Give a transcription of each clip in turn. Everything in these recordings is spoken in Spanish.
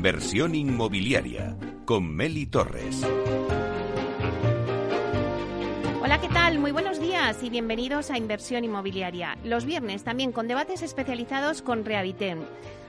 Inversión inmobiliaria con Meli Torres. Hola, ¿qué tal? Muy buenos días y bienvenidos a Inversión Inmobiliaria. Los viernes también con debates especializados con Rehabiten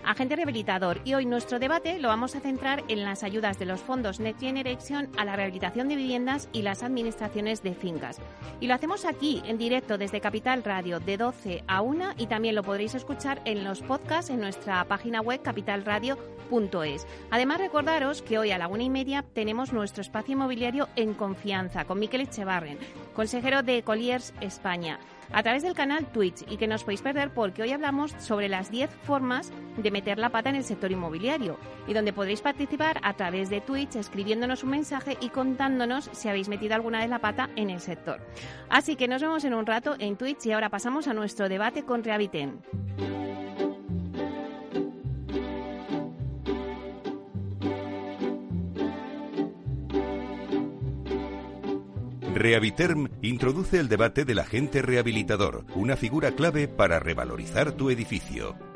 agente rehabilitador. Y hoy nuestro debate lo vamos a centrar en las ayudas de los fondos Next Generation a la rehabilitación de viviendas y las administraciones de fincas. Y lo hacemos aquí, en directo, desde Capital Radio, de 12 a 1 y también lo podréis escuchar en los podcasts en nuestra página web capitalradio.es. Además, recordaros que hoy a la una y media tenemos nuestro espacio inmobiliario en confianza con Miquel Echevarren, consejero de Colliers España a través del canal Twitch y que no os podéis perder porque hoy hablamos sobre las 10 formas de meter la pata en el sector inmobiliario y donde podréis participar a través de Twitch escribiéndonos un mensaje y contándonos si habéis metido alguna vez la pata en el sector. Así que nos vemos en un rato en Twitch y ahora pasamos a nuestro debate con Rehabiten. Rehabiterm introduce el debate del agente rehabilitador, una figura clave para revalorizar tu edificio.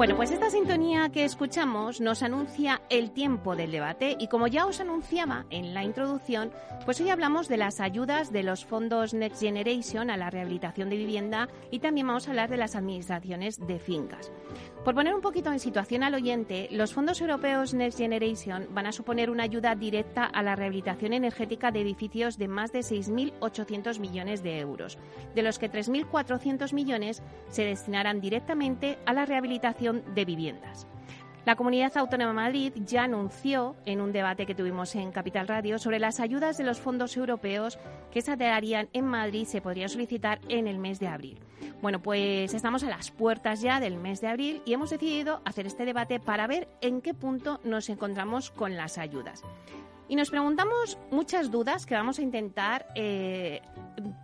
Bueno, pues esta sintonía que escuchamos nos anuncia el tiempo del debate y como ya os anunciaba en la introducción, pues hoy hablamos de las ayudas de los fondos Next Generation a la rehabilitación de vivienda y también vamos a hablar de las administraciones de fincas. Por poner un poquito en situación al oyente, los fondos europeos Next Generation van a suponer una ayuda directa a la rehabilitación energética de edificios de más de 6.800 millones de euros, de los que 3.400 millones se destinarán directamente a la rehabilitación de viviendas. La Comunidad Autónoma de Madrid ya anunció en un debate que tuvimos en Capital Radio sobre las ayudas de los fondos europeos que se darían en Madrid se podrían solicitar en el mes de abril. Bueno, pues estamos a las puertas ya del mes de abril y hemos decidido hacer este debate para ver en qué punto nos encontramos con las ayudas. Y nos preguntamos muchas dudas que vamos a intentar, eh,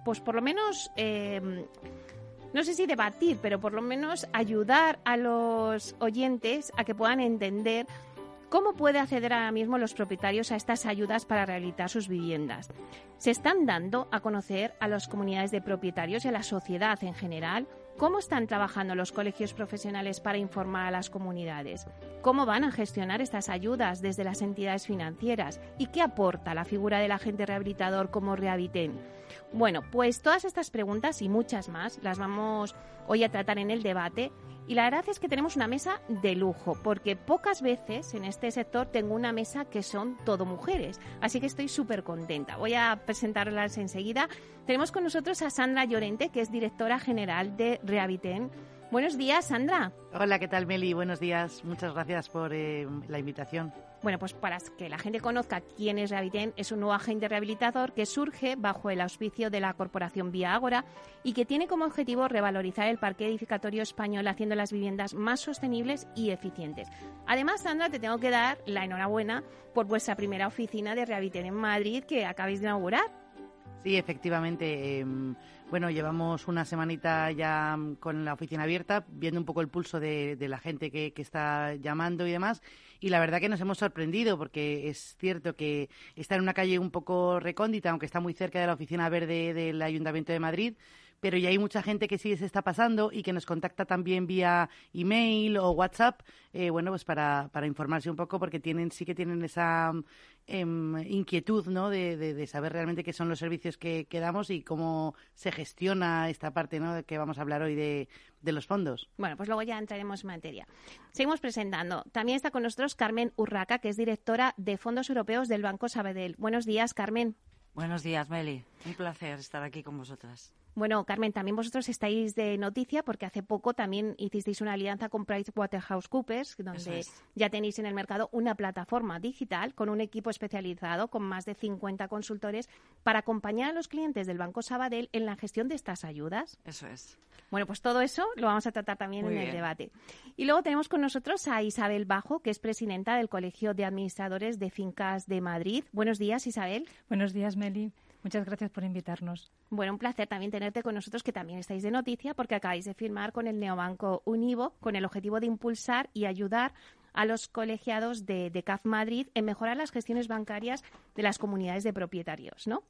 pues por lo menos, eh, no sé si debatir, pero por lo menos ayudar a los oyentes a que puedan entender ¿Cómo puede acceder ahora mismo los propietarios a estas ayudas para rehabilitar sus viviendas? ¿Se están dando a conocer a las comunidades de propietarios y a la sociedad en general? ¿Cómo están trabajando los colegios profesionales para informar a las comunidades? ¿Cómo van a gestionar estas ayudas desde las entidades financieras? ¿Y qué aporta la figura del agente rehabilitador como Rehabiten? Bueno, pues todas estas preguntas y muchas más las vamos hoy a tratar en el debate y la verdad es que tenemos una mesa de lujo, porque pocas veces en este sector tengo una mesa que son todo mujeres. Así que estoy súper contenta. Voy a presentarlas enseguida. Tenemos con nosotros a Sandra Llorente, que es directora general de Rehabiten. Buenos días, Sandra. Hola, ¿qué tal, Meli? Buenos días. Muchas gracias por eh, la invitación. Bueno, pues para que la gente conozca quién es Rehabiten, es un nuevo agente rehabilitador que surge bajo el auspicio de la corporación Vía Ágora y que tiene como objetivo revalorizar el parque edificatorio español haciendo las viviendas más sostenibles y eficientes. Además, Sandra, te tengo que dar la enhorabuena por vuestra primera oficina de Rehabiten en Madrid que acabáis de inaugurar. Sí, efectivamente. Em, bueno, llevamos una semanita ya con la oficina abierta, viendo un poco el pulso de, la gente que, está llamando y demás y la verdad que nos hemos sorprendido porque es cierto que está en una calle un poco recóndita, aunque está muy cerca de la oficina verde del Ayuntamiento de Madrid, pero ya hay mucha gente que sí se está pasando y que nos contacta también vía email o WhatsApp, eh, bueno, pues para, para informarse un poco porque tienen sí que tienen esa em, inquietud, ¿no? De, de, saber realmente qué son los servicios que, que, damos y cómo se gestiona esta parte, ¿no? De que vamos a hablar hoy de, de los fondos. Bueno, pues luego ya entraremos en materia. Seguimos presentando. También está con nosotros Carmen Urraca, que es directora de Fondos Europeos del Banco Sabadell. Buenos días, Carmen. Buenos días, Meli. Un placer estar aquí con vosotras. Bueno, Carmen, también vosotros estáis de noticia porque hace poco también hicisteis una alianza con PricewaterhouseCoopers, donde ya tenéis en el mercado una plataforma digital con un equipo especializado con más de 50 consultores para acompañar a los clientes del Banco Sabadell en la gestión de estas ayudas. Eso es. Bueno, pues todo eso lo vamos a tratar también en el debate. Y luego tenemos con nosotros a Isabel Bajo, que es presidenta del Colegio de Administradores de Fincas de Madrid. Buenos días, Isabel. Buenos días, Meli. Muchas gracias por invitarnos. Bueno, un placer también tenerte con nosotros, que también estáis de noticia, porque acabáis de firmar con el neobanco Univo con el objetivo de impulsar y ayudar a los colegiados de, de CAF Madrid en mejorar las gestiones bancarias de las comunidades de propietarios, ¿no?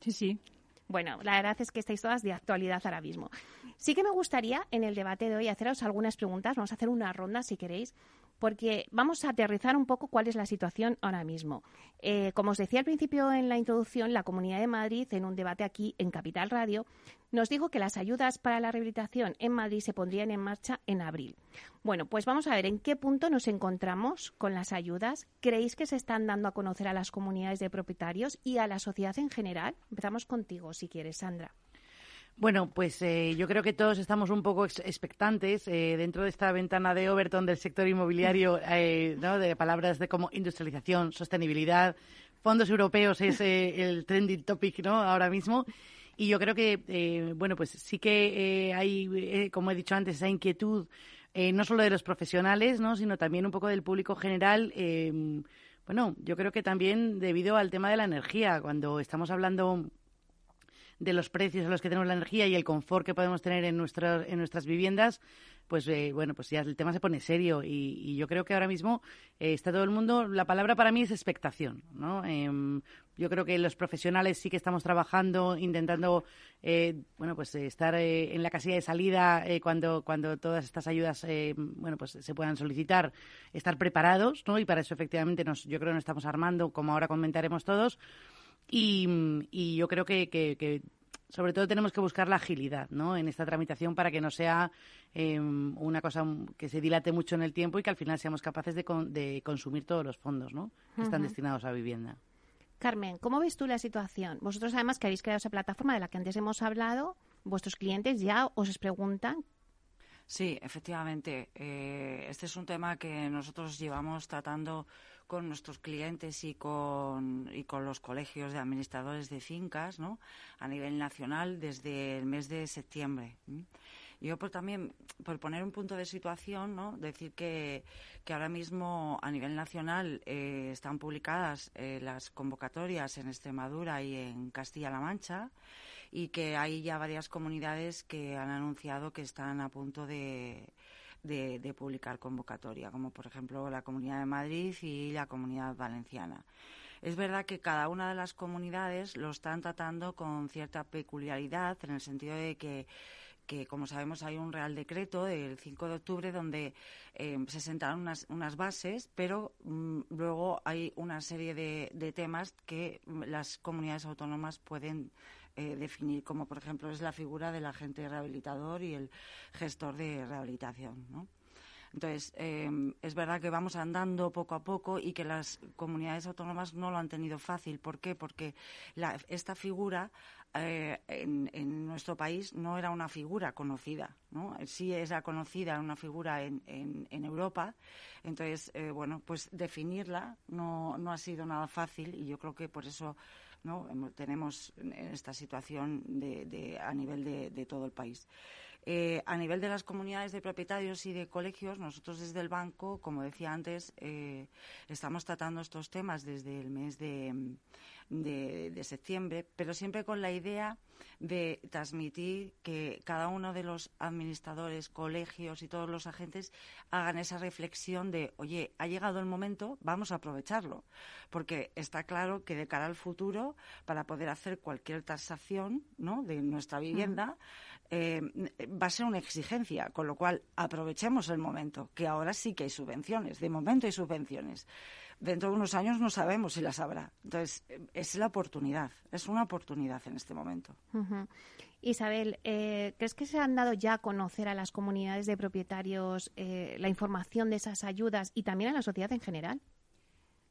Sí, sí. Bueno, la verdad es que estáis todas de actualidad ahora mismo. Sí que me gustaría en el debate de hoy haceros algunas preguntas. Vamos a hacer una ronda si queréis porque vamos a aterrizar un poco cuál es la situación ahora mismo. Eh, como os decía al principio en la introducción, la Comunidad de Madrid, en un debate aquí en Capital Radio, nos dijo que las ayudas para la rehabilitación en Madrid se pondrían en marcha en abril. Bueno, pues vamos a ver en qué punto nos encontramos con las ayudas. ¿Creéis que se están dando a conocer a las comunidades de propietarios y a la sociedad en general? Empezamos contigo, si quieres, Sandra. Bueno, pues eh, yo creo que todos estamos un poco expectantes eh, dentro de esta ventana de Overton del sector inmobiliario, eh, ¿no? de palabras de como industrialización, sostenibilidad, fondos europeos es el trending topic ¿no? ahora mismo. Y yo creo que, bueno, pues sí que hay, como he dicho antes, esa inquietud no solo de los profesionales, ¿no? sino también un poco del público general. bueno, yo creo que también debido al tema de la energía, cuando estamos hablando de los precios a los que tenemos la energía y el confort que podemos tener en, nuestras en nuestras viviendas, pues eh, bueno, pues ya el tema se pone serio y, yo creo que ahora mismo eh, está todo el mundo, la palabra para mí es expectación, ¿no? Em, yo creo que los profesionales sí que estamos trabajando, intentando, eh, bueno, pues estar en la casilla de salida cuando, cuando todas estas ayudas, bueno, pues se puedan solicitar, estar preparados, ¿no? Y para eso efectivamente nos, yo creo que nos estamos armando, como ahora comentaremos todos. Y, yo creo que, sobre todo tenemos que buscar la agilidad ¿no? en esta tramitación para que no sea em, una cosa que se dilate mucho en el tiempo y que al final seamos capaces de, consumir todos los fondos ¿no? que están destinados a vivienda. Carmen, ¿cómo ves tú la situación? Vosotros además que habéis creado esa plataforma de la que antes hemos hablado, vuestros clientes ya os preguntan Sí, efectivamente. Eh, este es un tema que nosotros llevamos tratando con nuestros clientes y con, y con los colegios de administradores de fincas ¿no? a nivel nacional desde el mes de septiembre. Yo por también, por poner un punto de situación, ¿no? decir que, que ahora mismo a nivel nacional eh, están publicadas eh, las convocatorias en Extremadura y en Castilla-La Mancha y que hay ya varias comunidades que han anunciado que están a punto de, de, publicar convocatoria, como por ejemplo la Comunidad de Madrid y la Comunidad Valenciana. Es verdad que cada una de las comunidades lo están tratando con cierta peculiaridad, en el sentido de que que como sabemos hay un real decreto del 5 de octubre donde eh, se sentaron unas, unas bases, pero mm, luego hay una serie de, de, temas que las comunidades autónomas pueden eh, definir, como por ejemplo es la figura del agente rehabilitador y el gestor de rehabilitación. ¿no? Entonces, em, es verdad que vamos andando poco a poco y que las comunidades autónomas no lo han tenido fácil. ¿Por qué? Porque esta figura eh, en, nuestro país no era una figura conocida, ¿no? Sí era conocida, una figura en, Europa. Entonces, eh, bueno, pues definirla no, no ha sido nada fácil y yo creo que por eso ¿no? tenemos esta situación de, a nivel de, todo el país. Eh, a nivel de las comunidades de propietarios y de colegios, nosotros desde el banco, como decía antes, eh, estamos tratando estos temas desde el mes de, de, septiembre, pero siempre con la idea de transmitir que cada uno de los administradores, colegios y todos los agentes hagan esa reflexión de, oye, ha llegado el momento, vamos a aprovecharlo, porque está claro que de cara al futuro, para poder hacer cualquier tasación ¿no? de nuestra vivienda, eh, va a ser una exigencia, con lo cual aprovechemos el momento, que ahora sí que hay subvenciones, de momento hay subvenciones dentro de unos años no sabemos si las habrá. Entonces, es la oportunidad, es una oportunidad en este momento. Isabel, eh, ¿crees que se han dado ya a conocer a las comunidades de propietarios eh, la información de esas ayudas y también a la sociedad en general?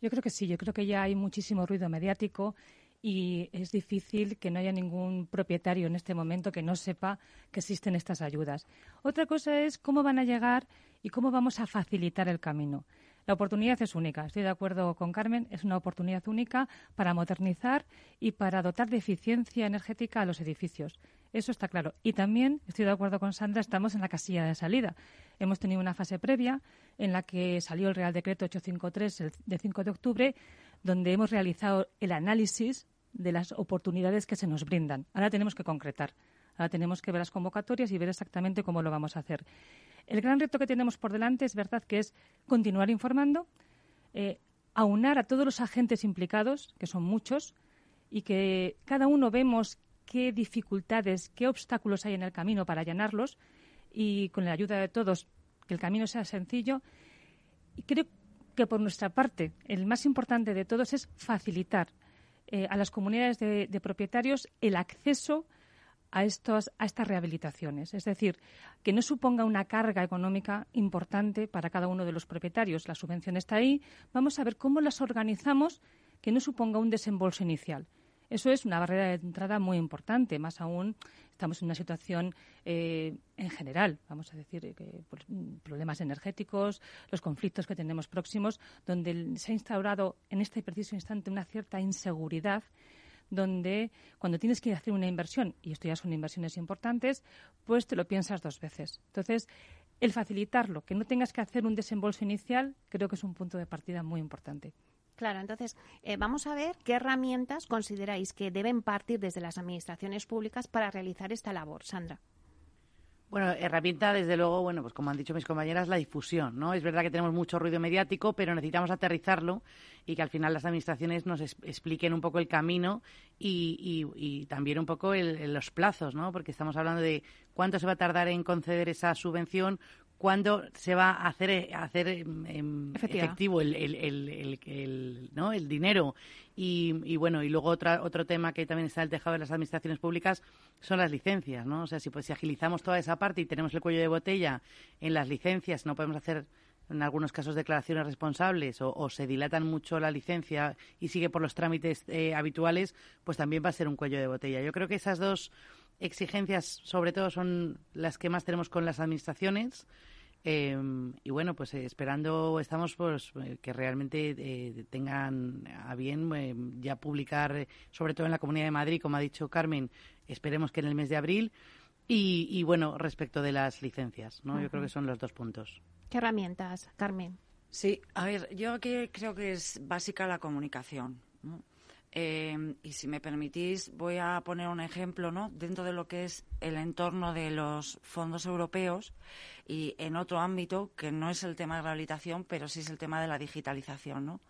Yo creo que sí, yo creo que ya hay muchísimo ruido mediático y es difícil que no haya ningún propietario en este momento que no sepa que existen estas ayudas. Otra cosa es cómo van a llegar y cómo vamos a facilitar el camino. La oportunidad es única, estoy de acuerdo con Carmen, es una oportunidad única para modernizar y para dotar de eficiencia energética a los edificios. Eso está claro. Y también, estoy de acuerdo con Sandra, estamos en la casilla de salida. Hemos tenido una fase previa en la que salió el Real Decreto 853 de 5 de octubre, donde hemos realizado el análisis de las oportunidades que se nos brindan. Ahora tenemos que concretar. Ahora tenemos que ver las convocatorias y ver exactamente cómo lo vamos a hacer. El gran reto que tenemos por delante es verdad que es continuar informando, eh, aunar a todos los agentes implicados, que son muchos, y que cada uno vemos qué dificultades, qué obstáculos hay en el camino para allanarlos y con la ayuda de todos que el camino sea sencillo. Y creo que por nuestra parte el más importante de todos es facilitar eh, a las comunidades de, propietarios el acceso a, estos, a estas rehabilitaciones. Es decir, que no suponga una carga económica importante para cada uno de los propietarios. La subvención está ahí. Vamos a ver cómo las organizamos que no suponga un desembolso inicial. Eso es una barrera de entrada muy importante, más aún estamos en una situación eh, en general, vamos a decir, eh, que, pues, problemas energéticos, los conflictos que tenemos próximos, donde se ha instaurado en este preciso instante una cierta inseguridad donde cuando tienes que hacer una inversión, y esto ya son inversiones importantes, pues te lo piensas dos veces. Entonces, el facilitarlo, que no tengas que hacer un desembolso inicial, creo que es un punto de partida muy importante. Claro, entonces eh, vamos a ver qué herramientas consideráis que deben partir desde las administraciones públicas para realizar esta labor. Sandra. Bueno, herramienta, desde luego, bueno, pues como han dicho mis compañeras, la difusión, ¿no? Es verdad que tenemos mucho ruido mediático, pero necesitamos aterrizarlo y que al final las administraciones nos expliquen un poco el camino y, también un poco los plazos, ¿no? Porque estamos hablando de cuánto se va a tardar en conceder esa subvención, cuándo se va a hacer, eh, hacer em, em, efectivo el, el, ¿no? el dinero. Y, bueno, y luego otra, otro tema que también está el tejado de las administraciones públicas son las licencias, ¿no? O sea, si, pues, si agilizamos toda esa parte y tenemos el cuello de botella en las licencias, no podemos hacer en algunos casos declaraciones responsables o, se dilatan mucho la licencia y sigue por los trámites eh, habituales, pues también va a ser un cuello de botella. Yo creo que esas dos exigencias, sobre todo, son las que más tenemos con las administraciones. Em, y bueno, pues eh, esperando estamos pues, eh, que realmente eh, tengan a bien ya publicar, sobre todo en la Comunidad de Madrid, como ha dicho Carmen, esperemos que en el mes de abril. Y, bueno, respecto de las licencias, ¿no? Yo creo que son los dos puntos. ¿Qué herramientas, Carmen? Sí, a ver, yo aquí creo que es básica la comunicación. ¿no? Eh, y si me permitís, voy a poner un ejemplo, ¿no? Dentro de lo que es el entorno de los fondos europeos y en otro ámbito que no es el tema de rehabilitación, pero sí es el tema de la digitalización, ¿no?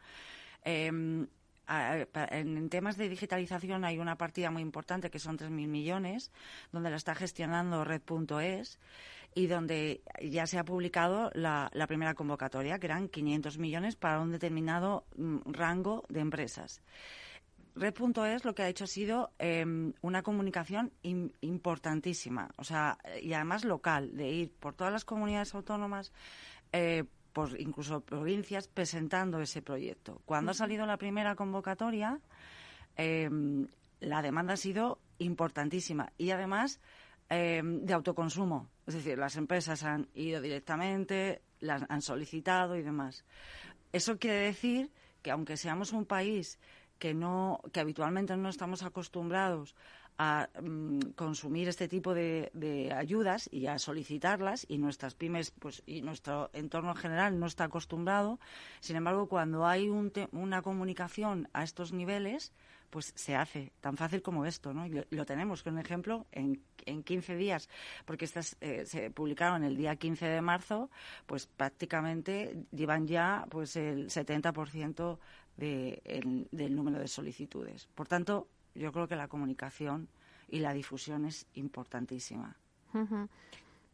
Em, en temas de digitalización hay una partida muy importante que son 3.000 millones, donde la está gestionando Red.es y donde ya se ha publicado la, la, primera convocatoria, que eran 500 millones para un determinado mm, rango de empresas. Red.es lo que ha hecho ha sido em, una comunicación importantísima, o sea, y además local, de ir por todas las comunidades autónomas, eh, por incluso provincias, presentando ese proyecto. Cuando ha salido la primera convocatoria, em, la demanda ha sido importantísima y además em, de autoconsumo, es decir, las empresas han ido directamente, las han solicitado y demás. Eso quiere decir que aunque seamos un país que no que habitualmente no estamos acostumbrados a mm, consumir este tipo de, ayudas y a solicitarlas y nuestras pymes pues y nuestro entorno en general no está acostumbrado. Sin embargo cuando hay una comunicación a estos niveles pues se hace tan fácil como esto no y lo, tenemos con un ejemplo en, en 15 días porque estas eh, se publicaron el día 15 de marzo pues prácticamente llevan ya pues el 70% del número de solicitudes. Por tanto, yo creo que la comunicación y la difusión es importantísima.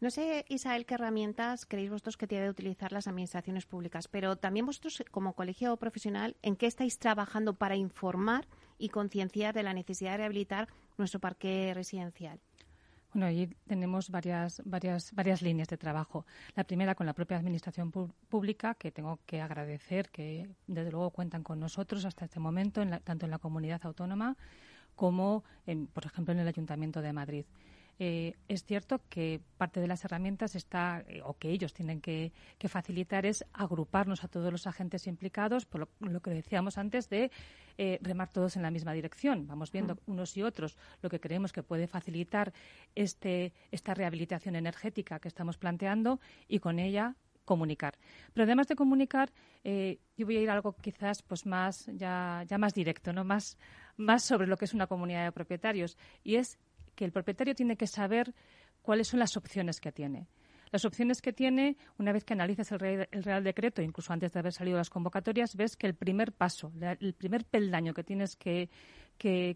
No sé, Isabel, qué herramientas creéis vosotros que tienen que utilizar las administraciones públicas, pero también vosotros, como colegio profesional, ¿en qué estáis trabajando para informar y concienciar de la necesidad de rehabilitar nuestro parque residencial? Bueno, allí tenemos varias, varias, varias líneas de trabajo. La primera con la propia Administración Pública, que tengo que agradecer que desde luego cuentan con nosotros hasta este momento, tanto en la comunidad autónoma como, en, por ejemplo, en el Ayuntamiento de Madrid. Eh, es cierto que parte de las herramientas está, eh, o que ellos tienen que, facilitar, es agruparnos a todos los agentes implicados, por lo, que decíamos antes de eh, remar todos en la misma dirección. Vamos viendo unos y otros lo que creemos que puede facilitar este, esta rehabilitación energética que estamos planteando y con ella comunicar. Pero además de comunicar, yo voy a ir a algo quizás pues más ya, ya más directo, no más, más sobre lo que es una comunidad de propietarios y es que el propietario tiene que saber cuáles son las opciones que tiene. Las opciones que tiene, una vez que analizas el, Real, Decreto, incluso antes de haber salido las convocatorias, ves que el primer paso, el primer peldaño que tienes que,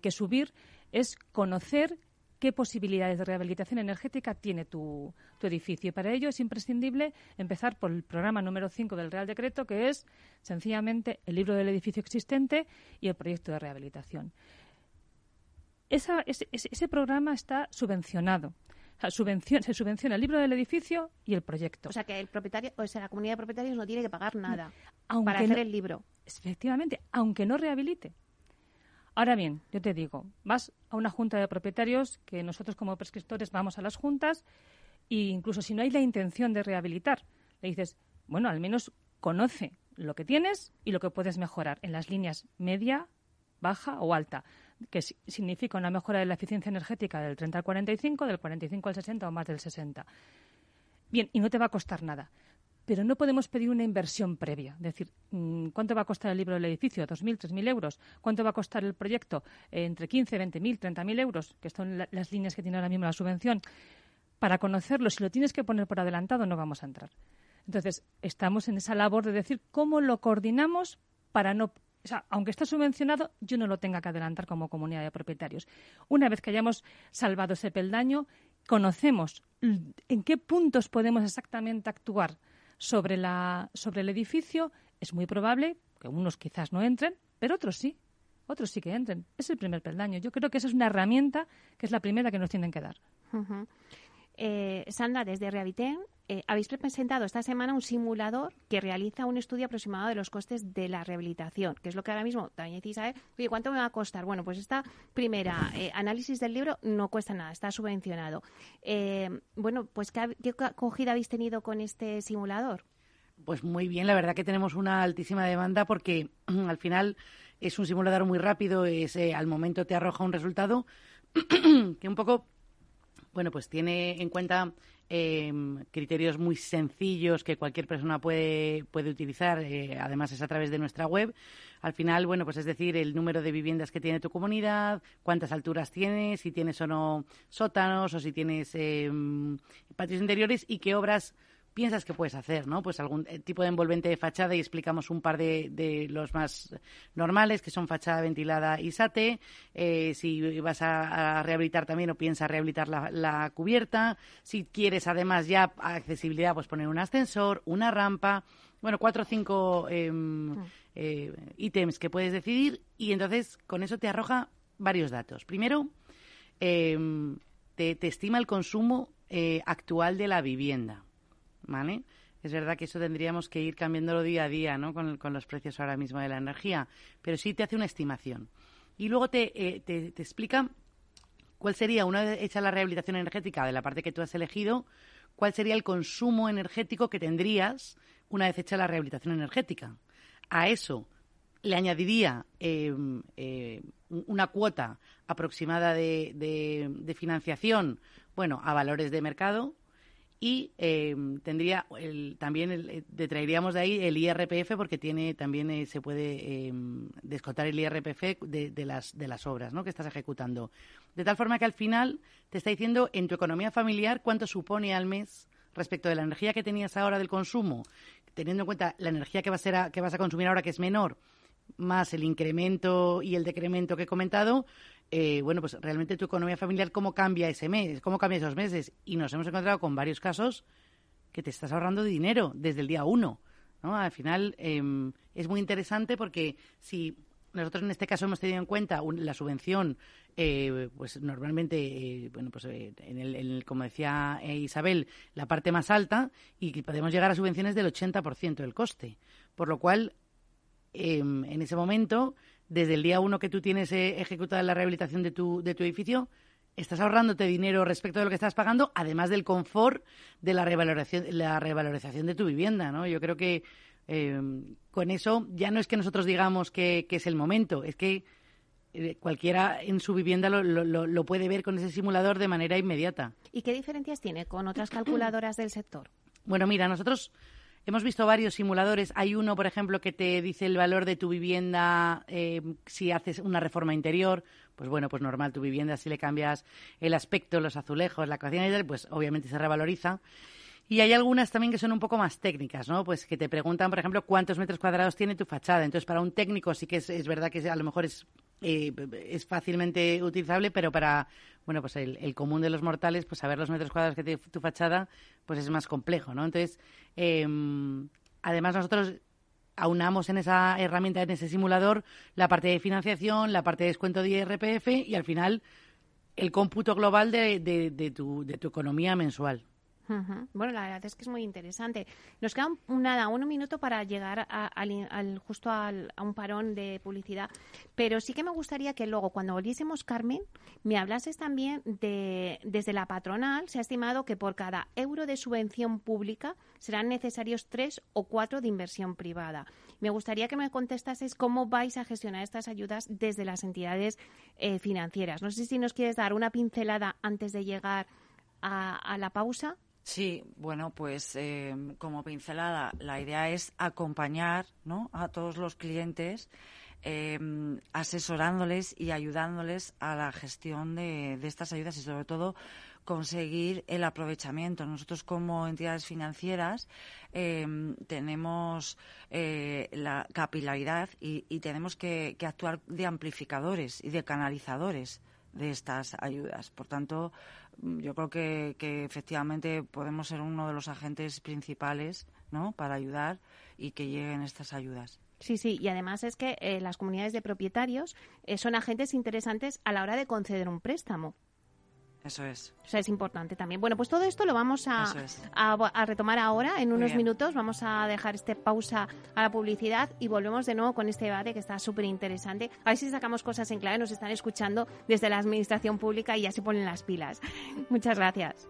subir es conocer qué posibilidades de rehabilitación energética tiene tu, edificio. Y para ello es imprescindible empezar por el programa número 5 del Real Decreto, que es sencillamente el libro del edificio existente y el proyecto de rehabilitación. Ese, programa está subvencionado. se subvenciona el libro del edificio y el proyecto. O sea que el propietario, o sea, la comunidad de propietarios no tiene que pagar nada para hacer el libro. Efectivamente, aunque no rehabilite. Ahora bien, yo te digo, vas a una junta de propietarios, que nosotros como prescriptores vamos a las juntas, e incluso si no hay la intención de rehabilitar, le dices, bueno, al menos conoce lo que tienes y lo que puedes mejorar en las líneas media, baja o alta, que significa una mejora de la eficiencia energética del 30 al 45, del 45 al 60 o más del 60. Bien, y no te va a costar nada pero no podemos pedir una inversión previa. Es decir, mm, ¿cuánto va a costar el libro del edificio? ¿2.000, 3.000 euros? ¿Cuánto va a costar el proyecto? Eh, entre 15, 20.000, 30.000 euros, que son las líneas que tiene ahora mismo la subvención. Para conocerlo, si lo tienes que poner por adelantado, no vamos a entrar. Entonces, estamos en esa labor de decir cómo lo coordinamos para no o sea, aunque está subvencionado, yo no lo tenga que adelantar como comunidad de propietarios. Una vez que hayamos salvado ese peldaño, conocemos en qué puntos podemos exactamente actuar sobre, la, sobre el edificio, es muy probable que unos quizás no entren, pero otros sí. Otros sí que entren. Es el primer peldaño. Yo creo que esa es una herramienta que es la primera que nos tienen que dar. Eh, Sandra, desde Rehabitén, eh, habéis presentado esta semana un simulador que realiza un estudio aproximado de los costes de la rehabilitación, que es lo que ahora mismo también decís, ¿sabes? Oye, ¿cuánto me va a costar? Bueno, pues esta primera eh, análisis del libro no cuesta nada, está subvencionado. bueno, pues ¿qué, ¿qué acogida habéis tenido con este simulador? Pues muy bien, la verdad que tenemos una altísima demanda porque al final es un simulador muy rápido, es, al momento te arroja un resultado que un poco bueno, pues tiene en cuenta em, criterios muy sencillos que cualquier persona puede, puede utilizar. Eh, además, es a través de nuestra web. Al final, bueno, pues es decir, el número de viviendas que tiene tu comunidad, cuántas alturas tienes, si tienes o no sótanos o si tienes em, patios interiores y qué obras piensas que puedes hacer, ¿no? Pues algún eh, tipo de envolvente de fachada y explicamos un par de, los más normales, que son fachada ventilada y SATE. Eh, si vas a, rehabilitar también o piensas rehabilitar la, cubierta. Si quieres además ya accesibilidad, pues poner un ascensor, una rampa. Bueno, cuatro o cinco em, eh, ítems que puedes decidir y entonces con eso te arroja varios datos. Primero, em, te, estima el consumo actual de la vivienda. ¿Vale? Es verdad que eso tendríamos que ir cambiándolo día a día, ¿no? Con, los precios ahora mismo de la energía, pero sí te hace una estimación. Y luego te, eh, te, explica cuál sería, una vez hecha la rehabilitación energética de la parte que tú has elegido, cuál sería el consumo energético que tendrías una vez hecha la rehabilitación energética. A eso le añadiría em, eh, una cuota aproximada de, de, financiación, bueno, a valores de mercado, y em, tendría el, también el, eh, detraeríamos de ahí el IRPF porque tiene también eh, se puede eh, descontar el IRPF de, las de las obras ¿no? que estás ejecutando de tal forma que al final te está diciendo en tu economía familiar cuánto supone al mes respecto de la energía que tenías ahora del consumo teniendo en cuenta la energía que va a que vas a consumir ahora que es menor más el incremento y el decremento que he comentado, eh, bueno, pues realmente tu economía familiar, ¿cómo cambia ese mes? ¿Cómo cambia esos meses? Y nos hemos encontrado con varios casos que te estás ahorrando dinero desde el día uno. ¿no? Al final em, es muy interesante porque si nosotros en este caso hemos tenido en cuenta la subvención, eh, pues normalmente, eh, bueno, pues en el, como decía Isabel, la parte más alta y podemos llegar a subvenciones del 80% del coste. Por lo cual, em, en ese momento desde el día uno que tú tienes eh, ejecutada la rehabilitación de tu, de tu edificio, estás ahorrándote dinero respecto de lo que estás pagando, además del confort de la revalorización, la revalorización de tu vivienda, ¿no? Yo creo que eh, con eso ya no es que nosotros digamos que, es el momento, es que eh, cualquiera en su vivienda lo, lo, lo, puede ver con ese simulador de manera inmediata. ¿Y qué diferencias tiene con otras calculadoras del sector? Bueno, mira, nosotros Hemos visto varios simuladores. Hay uno, por ejemplo, que te dice el valor de tu vivienda eh, si haces una reforma interior. Pues bueno, pues normal, tu vivienda, si le cambias el aspecto, los azulejos, la cocina y tal, pues obviamente se revaloriza. Y hay algunas también que son un poco más técnicas, ¿no? Pues que te preguntan, por ejemplo, cuántos metros cuadrados tiene tu fachada. Entonces, para un técnico sí que es, verdad que a lo mejor es eh, es fácilmente utilizable, pero para bueno pues el, común de los mortales, pues saber los metros cuadrados que tiene tu fachada, pues es más complejo, ¿no? Entonces, em, además nosotros aunamos en esa herramienta, en ese simulador, la parte de financiación, la parte de descuento de IRPF y al final el cómputo global de, de, tu, de tu economía mensual. Bueno, la verdad es que es muy interesante. Nos queda un, nada, un minuto para llegar al, justo al, a un parón de publicidad, pero sí que me gustaría que luego, cuando volviésemos, Carmen, me hablases también de, desde la patronal, se ha estimado que por cada euro de subvención pública serán necesarios tres o cuatro de inversión privada. Me gustaría que me contestases cómo vais a gestionar estas ayudas desde las entidades eh, financieras. No sé si nos quieres dar una pincelada antes de llegar a la pausa. Sí, bueno, pues eh, como pincelada, la idea es acompañar ¿no? a todos los clientes, eh, asesorándoles y ayudándoles a la gestión de, estas ayudas y sobre todo conseguir el aprovechamiento. Nosotros como entidades financieras eh, tenemos la capilaridad y, tenemos que, actuar de amplificadores y de canalizadores de estas ayudas. Por tanto, yo creo que, efectivamente podemos ser uno de los agentes principales ¿no? para ayudar y que lleguen estas ayudas. Sí, sí, y además es que eh, las comunidades de propietarios eh, son agentes interesantes a la hora de conceder un préstamo. Eso es. O sea, es importante también. Bueno, pues todo esto lo vamos a, a, retomar ahora, en unos minutos. Vamos a dejar este pausa a la publicidad y volvemos de nuevo con este debate que está súper interesante. A ver si sacamos cosas en clave, nos están escuchando desde la administración pública y ya se ponen las pilas. Muchas gracias.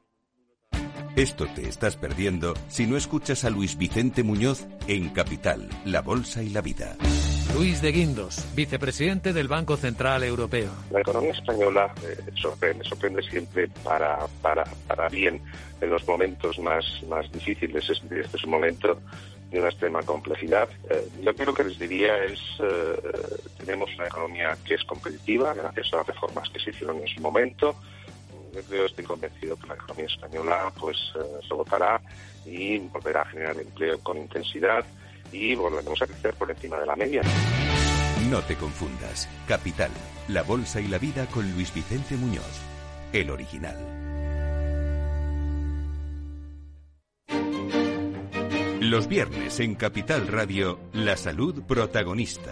Esto te estás perdiendo si no escuchas a Luis Vicente Muñoz en Capital, La Bolsa y la Vida. Luis de Guindos, vicepresidente del Banco Central Europeo. La economía española eh, sorprende, sorprende siempre para, para, para bien en los momentos más, más difíciles. Este, es un momento de una extrema complejidad. Eh, yo creo que les diría es, eh, tenemos una economía que es competitiva gracias a las reformas que se hicieron en su momento, yo estoy convencido que la economía española pues eh, se votará y volverá a generar empleo con intensidad y volveremos a crecer por encima de la media. No te confundas. Capital, la bolsa y la vida con Luis Vicente Muñoz, el original. Los viernes en Capital Radio, la salud protagonista.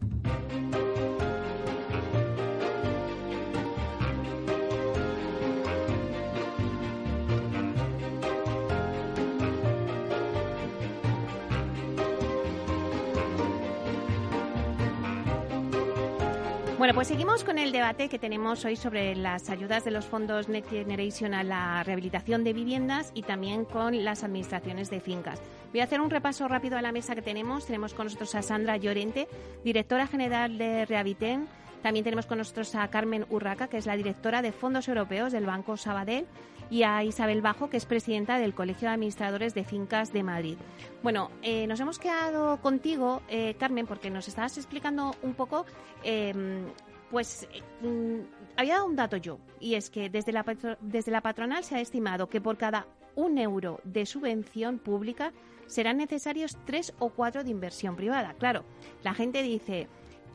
Bueno, pues seguimos con el debate que tenemos hoy sobre las ayudas de los fondos Next Generation a la rehabilitación de viviendas y también con las administraciones de fincas. Voy a hacer un repaso rápido a la mesa que tenemos. Tenemos con nosotros a Sandra Llorente, directora general de Rehabiten. También tenemos con nosotros a Carmen Urraca, que es la directora de Fondos Europeos del Banco Sabadell y a Isabel Bajo, que es presidenta del Colegio de Administradores de Fincas de Madrid. Bueno, eh, nos hemos quedado contigo, eh, Carmen, porque nos estabas explicando un poco, em, pues mm, había dado un dato yo, y es que desde la, desde la patronal se ha estimado que por cada un euro de subvención pública serán necesarios tres o cuatro de inversión privada. Claro, la gente dice,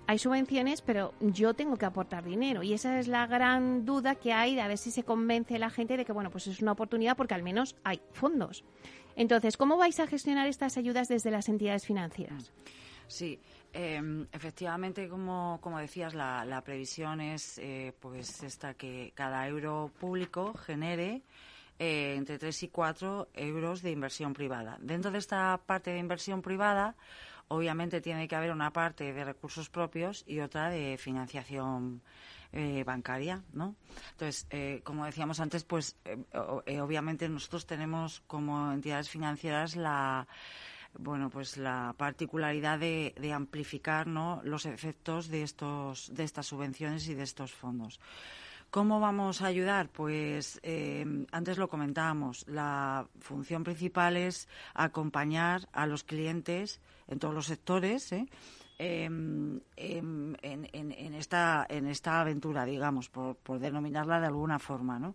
hay subvenciones, pero yo tengo que aportar dinero. Y esa es la gran duda que hay de a ver si se convence la gente de que, bueno, pues es una oportunidad porque al menos hay fondos. Entonces, ¿cómo vais a gestionar estas ayudas desde las entidades financieras? Sí, em, efectivamente, como, como decías, la, previsión es eh, pues esta que cada euro público genere eh, entre 3 y 4 euros de inversión privada. Dentro de esta parte de inversión privada, obviamente tiene que haber una parte de recursos propios y otra de financiación eh, bancaria, ¿no? Entonces, eh, como decíamos antes, pues eh, obviamente nosotros tenemos como entidades financieras la bueno, pues la particularidad de, amplificar ¿no? los efectos de estos de estas subvenciones y de estos fondos. ¿Cómo vamos a ayudar? Pues antes lo comentábamos, la función principal es acompañar a los clientes en todos los sectores, ¿eh? em, em, en, esta, en esta aventura, digamos, por, por denominarla de alguna forma. ¿no?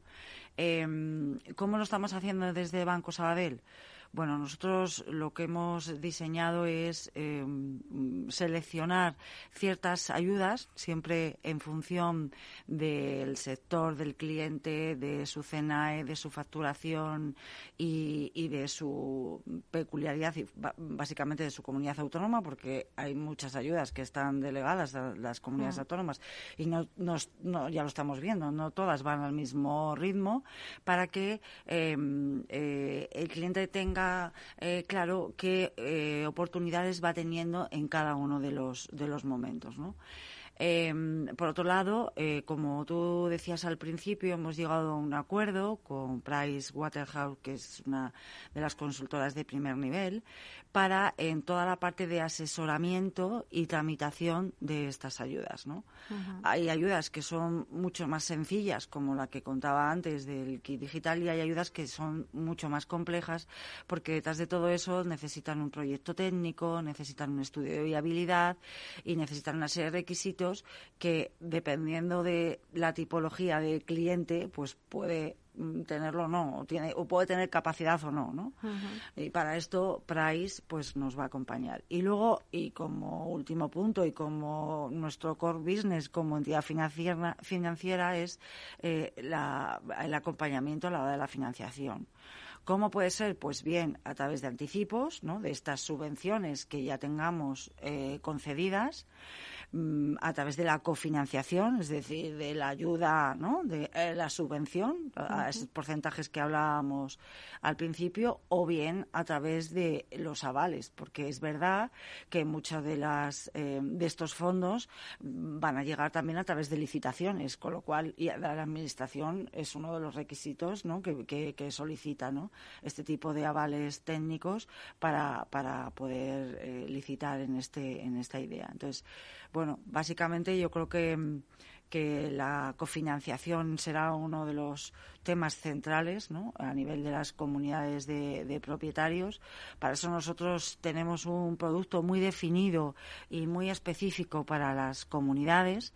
Em, ¿Cómo lo estamos haciendo desde Banco Sabadell? Bueno, nosotros lo que hemos diseñado es eh, seleccionar ciertas ayudas, siempre en función del sector, del cliente, de su CENAE, de su facturación y, de su peculiaridad, y básicamente de su comunidad autónoma, porque hay muchas ayudas que están delegadas a las comunidades autónomas. Y no, ya lo estamos viendo, no todas van al mismo ritmo, para que eh, eh, el cliente tenga eh, claro qué eh, oportunidades va teniendo en cada uno de los, de los momentos, ¿no? Em, por otro lado, eh, como tú decías al principio, hemos llegado a un acuerdo con Price Waterhouse, que es una de las consultoras de primer nivel, para en toda la parte de asesoramiento y tramitación de estas ayudas. ¿no? Hay ayudas que son mucho más sencillas, como la que contaba antes del kit digital, y hay ayudas que son mucho más complejas, porque detrás de todo eso necesitan un proyecto técnico, necesitan un estudio de viabilidad y necesitan una serie de requisitos que, dependiendo de la tipología del cliente, pues puede Mm, tenerlo o no, o, tiene, o puede tener capacidad o no, ¿no? Y para esto Price pues nos va a acompañar. Y luego, y como último punto, y como nuestro core business como entidad financiera, financiera es eh, el acompañamiento a la hora de la financiación. ¿Cómo puede ser? Pues bien, a través de anticipos, ¿no? de estas subvenciones que ya tengamos eh, concedidas, a través de la cofinanciación, es decir, de la ayuda, ¿no? de eh, la subvención, a esos porcentajes que hablábamos al principio, o bien a través de los avales, porque es verdad que muchos de las eh, de estos fondos van a llegar también a través de licitaciones, con lo cual y la administración es uno de los requisitos ¿no? que, que, solicita ¿no? este tipo de avales técnicos para, para poder eh, licitar en este en esta idea. Entonces, bueno, básicamente yo creo que, la cofinanciación será uno de los temas centrales ¿no? a nivel de las comunidades de, propietarios. Para eso nosotros tenemos un producto muy definido y muy específico para las comunidades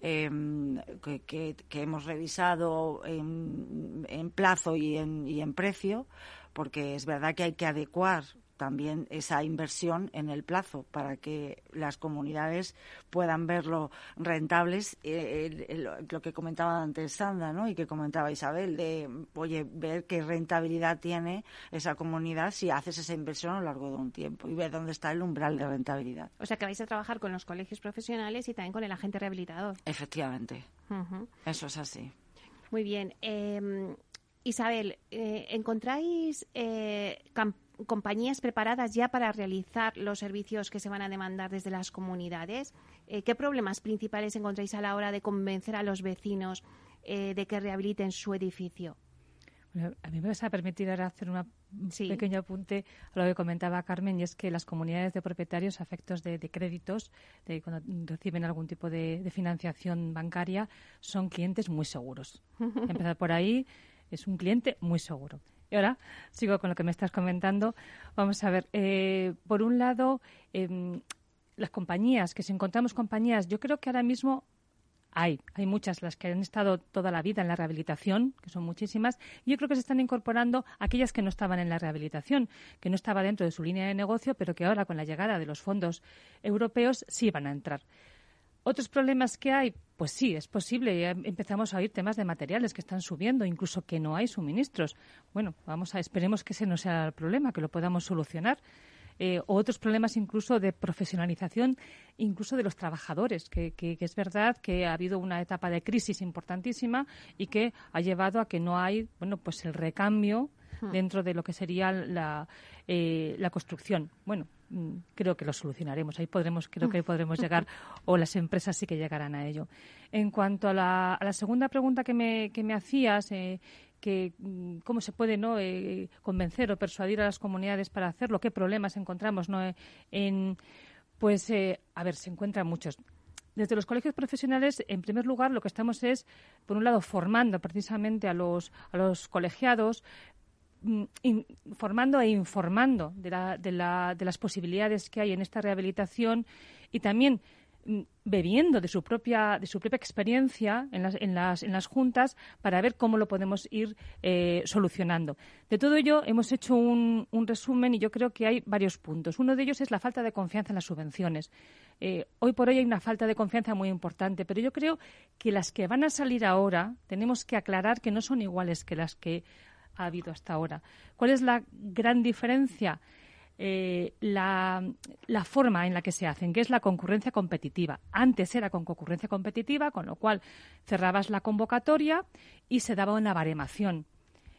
em, que, hemos revisado en, plazo y en precio porque es verdad que hay que adecuar también esa inversión en el plazo para que las comunidades puedan verlo rentables. Eh, lo que comentaba antes Sandra ¿no? y que comentaba Isabel, de oye, ver qué rentabilidad tiene esa comunidad si haces esa inversión a lo largo de un tiempo y ver dónde está el umbral de rentabilidad. O sea que vais a trabajar con los colegios profesionales y también con el agente rehabilitador. Efectivamente. Eso es así. Muy bien. Em, Isabel, eh, ¿encontráis eh, compañías preparadas ya para realizar los servicios que se van a demandar desde las comunidades? Eh, ¿Qué problemas principales encontráis a la hora de convencer a los vecinos de que rehabiliten su edificio? a mí me vas a permitir ahora hacer un pequeño apunte a lo que comentaba Carmen, y es que las comunidades de propietarios a efectos de, créditos, de cuando reciben algún tipo de, financiación bancaria, son clientes muy seguros. Empezar por ahí, es un cliente muy seguro. Y ahora sigo con lo que me estás comentando. Vamos a ver, eh, por un lado, em, las compañías, que si encontramos compañías, yo creo que ahora mismo hay, hay muchas las que han estado toda la vida en la rehabilitación, que son muchísimas, y yo creo que se están incorporando aquellas que no estaban en la rehabilitación, que no estaba dentro de su línea de negocio, pero que ahora con la llegada de los fondos europeos sí van a entrar. Otros problemas que hay, pues sí, es posible. Empezamos a oír temas de materiales que están subiendo, incluso que no hay suministros. Bueno, vamos a esperemos que ese no sea el problema, que lo podamos solucionar. Eh, otros problemas incluso de profesionalización, incluso de los trabajadores, que, es verdad que ha habido una etapa de crisis importantísima y que ha llevado a que no hay, bueno, pues el recambio hmm. dentro de lo que sería la, eh, la construcción. Bueno, creo que lo solucionaremos. Ahí podremos, creo que podremos llegar, o las empresas sí que llegarán a ello. En cuanto a la, a la segunda pregunta que me, que me hacías, eh, que mm, cómo se puede no eh, convencer o persuadir a las comunidades para hacerlo, qué problemas encontramos no en pues eh, a ver se encuentran muchos desde los colegios profesionales, en primer lugar, lo que estamos es, por un lado, formando precisamente a los, a los colegiados, mm, formando e informando de, la, de, la, de las posibilidades que hay en esta rehabilitación y también Mm, bebiendo de su propia de su propia experiencia en las, en las, en las juntas para ver cómo lo podemos ir eh, solucionando. De todo ello hemos hecho un, un, resumen y yo creo que hay varios puntos. Uno de ellos es la falta de confianza en las subvenciones. Eh, hoy por hoy hay una falta de confianza muy importante, pero yo creo que las que van a salir ahora tenemos que aclarar que no son iguales que las que ha habido hasta ahora. ¿Cuál es la gran diferencia? Eh, la, forma en la que se hacen, que es la concurrencia competitiva. Antes era con concurrencia competitiva, con lo cual cerrabas la convocatoria y se daba una baremación.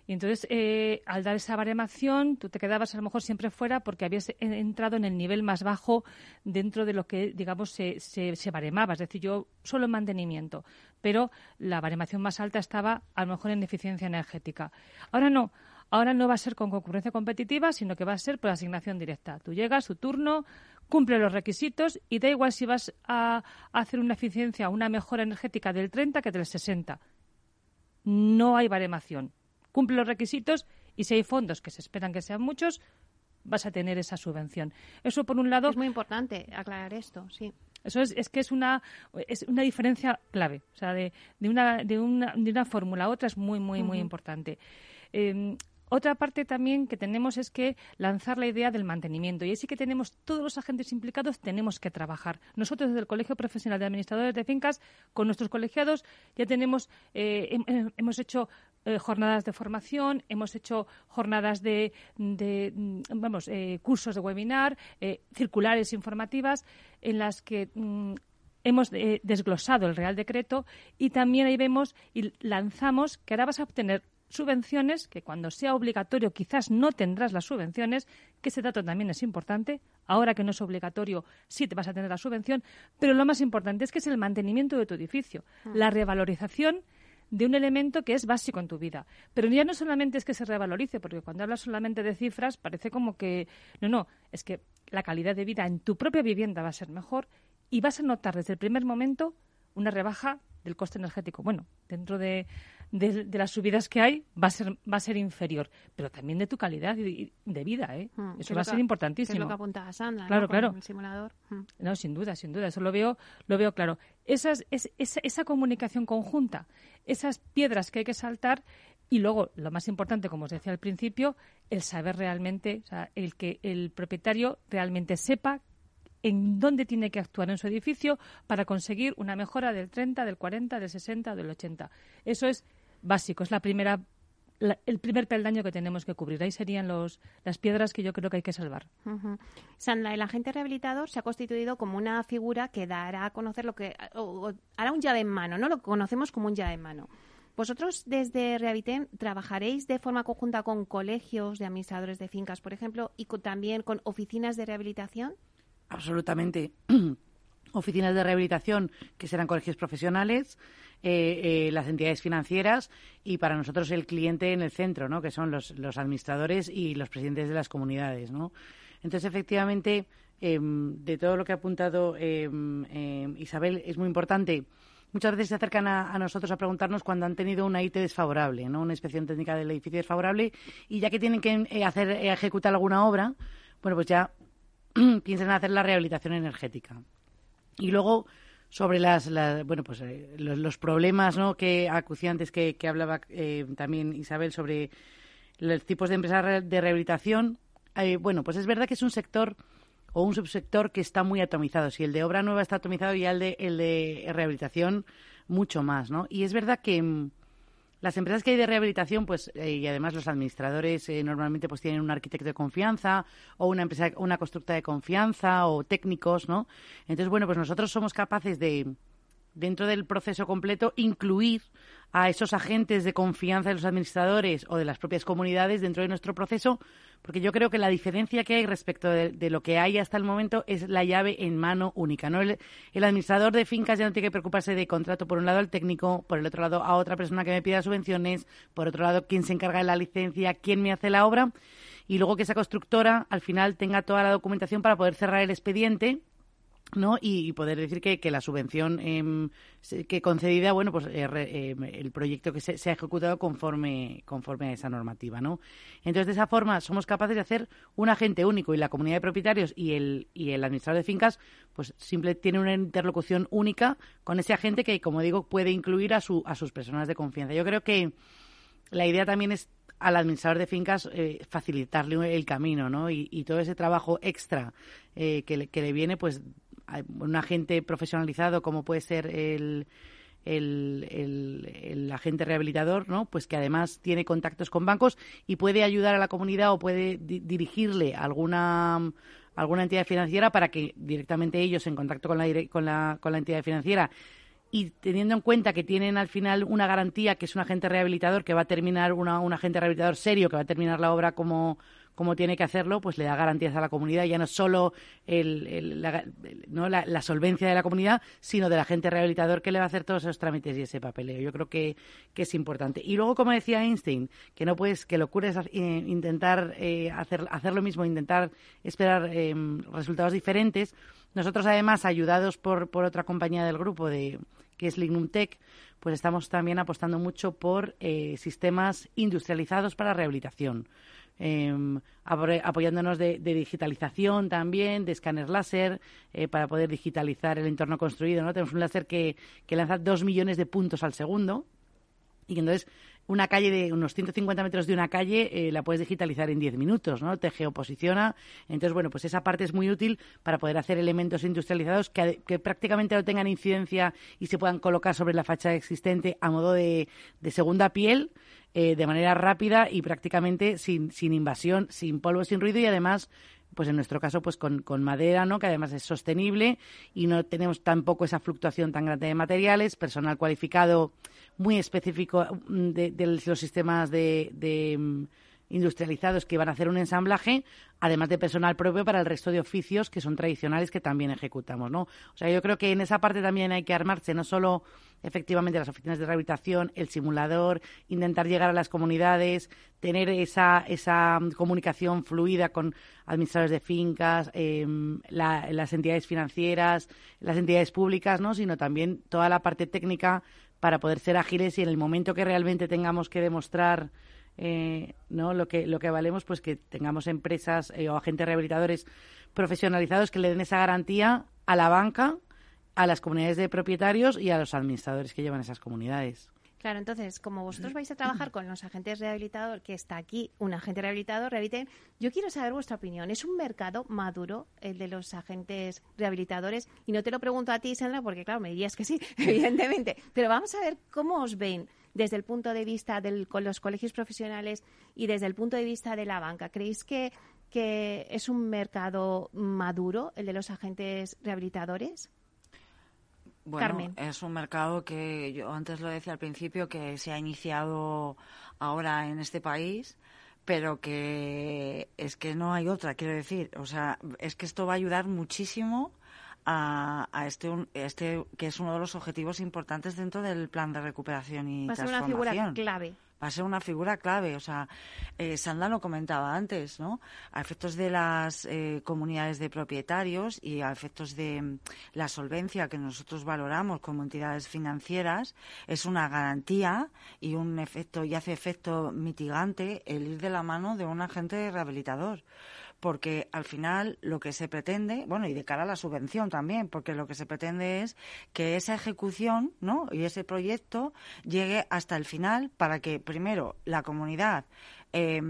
Y entonces, eh, al dar esa baremación, tú te quedabas a lo mejor siempre fuera porque habías entrado en el nivel más bajo dentro de lo que, digamos, se, se, baremaba. Es decir, yo solo en mantenimiento, pero la baremación más alta estaba a lo mejor en eficiencia energética. Ahora no. Ahora no va a ser con concurrencia competitiva, sino que va a ser por asignación directa. Tú llegas, tu turno, cumple los requisitos y da igual si vas a hacer una eficiencia, una mejora energética del 30 que del 60. No hay baremación. Cumple los requisitos y si hay fondos que se esperan que sean muchos, vas a tener esa subvención. Eso por un lado es muy importante aclarar esto, sí. Eso es, es que es una, es una diferencia clave. O sea, de, de una, de una, de una fórmula a otra es muy, muy, muy importante. Em, otra parte también que tenemos es que lanzar la idea del mantenimiento. Y así que tenemos todos los agentes implicados, tenemos que trabajar. Nosotros desde el Colegio Profesional de Administradores de Fincas, con nuestros colegiados, ya tenemos, eh, hemos hecho eh, jornadas de formación, hemos hecho jornadas de, mm, vamos, eh, cursos de webinar, circulares informativas, en las que mm, hemos desglosado el Real Decreto y también ahí vemos y lanzamos que ahora vas a obtener subvenciones, que cuando sea obligatorio quizás no tendrás las subvenciones, que ese dato también es importante. Ahora que no es obligatorio, sí te vas a tener la subvención, pero lo más importante es que es el mantenimiento de tu edificio, ah. la revalorización de un elemento que es básico en tu vida. Pero ya no solamente es que se revalorice, porque cuando hablas solamente de cifras parece como que no, no, es que la calidad de vida en tu propia vivienda va a ser mejor y vas a notar desde el primer momento una rebaja del coste energético. Bueno, dentro de, de, las subidas que hay va a ser va a ser inferior, pero también de tu calidad de, vida, ¿eh? Hmm, Eso va a ser importantísimo. es lo que apuntaba Sandra, claro, claro. el simulador. Hmm. No, sin duda, sin duda. Eso lo veo lo veo claro. Esas, es, esa, esa comunicación conjunta, esas piedras que hay que saltar Y luego, lo más importante, como os decía al principio, el saber realmente, o sea, el que el propietario realmente sepa en dónde tiene que actuar en su edificio para conseguir una mejora del 30, del 40, del 60 del 80. Eso es básico, es la primera el primer peldaño que tenemos que cubrir. Ahí serían los, las piedras que yo creo que hay que salvar. Sandra, el agente rehabilitador se ha constituido como una figura que dará a conocer lo que. hará un llave en mano, ¿no? Lo conocemos como un llave en mano. ¿Vosotros desde Rehabiten trabajaréis de forma conjunta con colegios de administradores de fincas, por ejemplo, y también con oficinas de rehabilitación? Absolutamente. oficinas de rehabilitación que serán colegios profesionales, eh, eh, las entidades financieras y para nosotros el cliente en el centro, ¿no? que son los, los administradores y los presidentes de las comunidades. ¿no? Entonces, efectivamente, em, de todo lo que ha apuntado em, em, Isabel, es muy importante. Muchas veces se acercan a, nosotros a preguntarnos cuando han tenido una IT desfavorable, ¿no? una inspección técnica del edificio desfavorable, y ya que tienen que eh, hacer ejecutar alguna obra, bueno, pues ya piensan en hacer la rehabilitación energética. Y luego, sobre las, bueno pues eh, los, problemas no que acuciantes que, que hablaba eh, también Isabel sobre los tipos de empresas de rehabilitación eh, bueno pues es verdad que es un sector o un subsector que está muy atomizado. Si el de obra nueva está atomizado ya el de el de rehabilitación mucho más no y es verdad que mm, las empresas que hay de rehabilitación, pues, eh, y además los administradores eh, normalmente pues tienen un arquitecto de confianza o una empresa, una constructa de confianza o técnicos, ¿no? Entonces, bueno, pues nosotros somos capaces de, dentro del proceso completo, incluir a esos agentes de confianza de los administradores o de las propias comunidades dentro de nuestro proceso, porque yo creo que la diferencia que hay respecto de, lo que hay hasta el momento es la llave en mano única. ¿no? El, administrador de fincas ya no tiene que preocuparse de contrato por un lado al técnico, por el otro lado a otra persona que me pida subvenciones, por otro lado quién se encarga de la licencia, quién me hace la obra, y luego que esa constructora al final tenga toda la documentación para poder cerrar el expediente ¿no? Y, poder decir que, que la subvención eh, que concedida, bueno, pues eh, em, el proyecto que se, ha ejecutado conforme, conforme a esa normativa, ¿no? Entonces, de esa forma, somos capaces de hacer un agente único y la comunidad de propietarios y el, y el administrador de fincas, pues simple tiene una interlocución única con ese agente que, como digo, puede incluir a, su, a sus personas de confianza. Yo creo que la idea también es al administrador de fincas eh, facilitarle el camino, ¿no? Y, y, todo ese trabajo extra eh, que, le, que le viene, pues un agente profesionalizado como puede ser el, el, agente rehabilitador, ¿no? Pues que además tiene contactos con bancos y puede ayudar a la comunidad o puede dirigirle a alguna alguna entidad financiera para que directamente ellos en contacto con la, con la, con la entidad financiera y teniendo en cuenta que tienen al final una garantía que es un agente rehabilitador que va a terminar una, un agente rehabilitador serio que va a terminar la obra como como tiene que hacerlo, pues le da garantías a la comunidad, ya no solo el, la, ¿no? La, solvencia de la comunidad, sino del agente rehabilitador que le va a hacer todos esos trámites y ese papeleo. Yo creo que, que es importante. Y luego, como decía Einstein, que no puedes, que locura es eh, intentar eh, hacer, hacer lo mismo, intentar esperar em, resultados diferentes. Nosotros, además, ayudados por, por otra compañía del grupo, de, que es Lignum Tech, pues estamos también apostando mucho por eh, sistemas industrializados para rehabilitación. Em, apoyándonos de, digitalización también, de escáner láser, eh, para poder digitalizar el entorno construido. ¿no? Tenemos un láser que, que lanza dos millones de puntos al segundo y entonces una calle de unos 150 metros de una calle eh, la puedes digitalizar en 10 minutos, ¿no? Te geoposiciona. Entonces, bueno, pues esa parte es muy útil para poder hacer elementos industrializados que, prácticamente no tengan incidencia y se puedan colocar sobre la fachada existente a modo de, de segunda piel eh, de manera rápida y prácticamente sin, sin invasión, sin polvo, sin ruido y además pues en nuestro caso pues con, con, madera, ¿no? que además es sostenible y no tenemos tampoco esa fluctuación tan grande de materiales, personal cualificado muy específico mm, de, los sistemas de, de mm, industrializados que van a hacer un ensamblaje, además de personal propio para el resto de oficios que son tradicionales que también ejecutamos, ¿no? O sea, yo creo que en esa parte también hay que armarse, no solo efectivamente las oficinas de rehabilitación, el simulador, intentar llegar a las comunidades, tener esa, esa comunicación fluida con administradores de fincas, em, las entidades financieras, las entidades públicas, ¿no? Sino también toda la parte técnica para poder ser ágiles y en el momento que realmente tengamos que demostrar eh, no lo que lo que valemos pues que tengamos empresas eh, o agentes rehabilitadores profesionalizados que le den esa garantía a la banca a las comunidades de propietarios y a los administradores que llevan esas comunidades Claro, entonces, como vosotros vais a trabajar con los agentes rehabilitadores, que está aquí un agente rehabilitador, rehabiliten, yo quiero saber vuestra opinión. ¿Es un mercado maduro el de los agentes rehabilitadores? Y no te lo pregunto a ti, Sandra, porque claro, me dirías que sí, evidentemente. Pero vamos a ver cómo os ven desde el punto de vista de los colegios profesionales y desde el punto de vista de la banca. ¿Creéis que, que es un mercado maduro el de los agentes rehabilitadores? Bueno, es un mercado que yo antes lo decía al principio que se ha iniciado ahora en este país, pero que es que no hay otra, quiero decir. O sea, es que esto va a ayudar muchísimo a, este, este que es uno de los objetivos importantes dentro del plan de recuperación y va a ser una figura clave va a ser una figura clave. O sea, eh, Sandra lo comentaba antes, ¿no? A efectos de las eh, comunidades de propietarios y a efectos de mm, la solvencia que nosotros valoramos como entidades financieras, es una garantía y un efecto y hace efecto mitigante el ir de la mano de un agente rehabilitador porque al final lo que se pretende, bueno, y de cara a la subvención también, porque lo que se pretende es que esa ejecución, ¿no? Y ese proyecto llegue hasta el final para que primero la comunidad eh,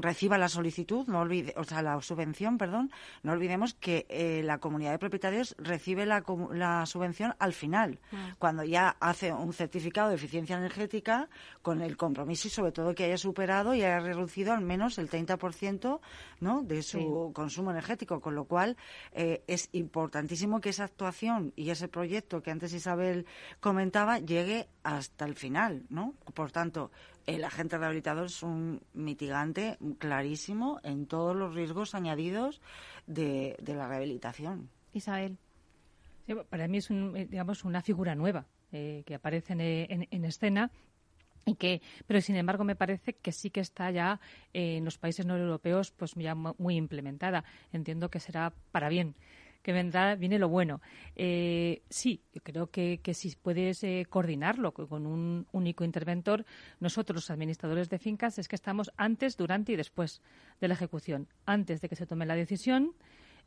reciba la solicitud, no olvide, o sea, la subvención, perdón, no olvidemos que eh, la comunidad de propietarios recibe la, la subvención al final, ah. cuando ya hace un certificado de eficiencia energética con el compromiso y sobre todo que haya superado y haya reducido al menos el 30% ¿no? de su consumo energético, con lo cual eh, es importantísimo que esa actuación y ese proyecto que antes Isabel comentaba llegue hasta el final, ¿no? Por tanto, el agente rehabilitador es un mitigante clarísimo en todos los riesgos añadidos de, la rehabilitación. Isabel. para mí es digamos, una figura nueva eh, que aparece en, escena y que pero sin embargo me parece que sí que está ya en los países no europeos pues ya muy implementada entiendo que será para bien que vendrá, viene lo bueno. Eh, sí, yo creo que, si puedes eh, coordinarlo con un único interventor, nosotros los administradores de fincas es que estamos antes, durante y después de la ejecución, antes de que se tome la decisión.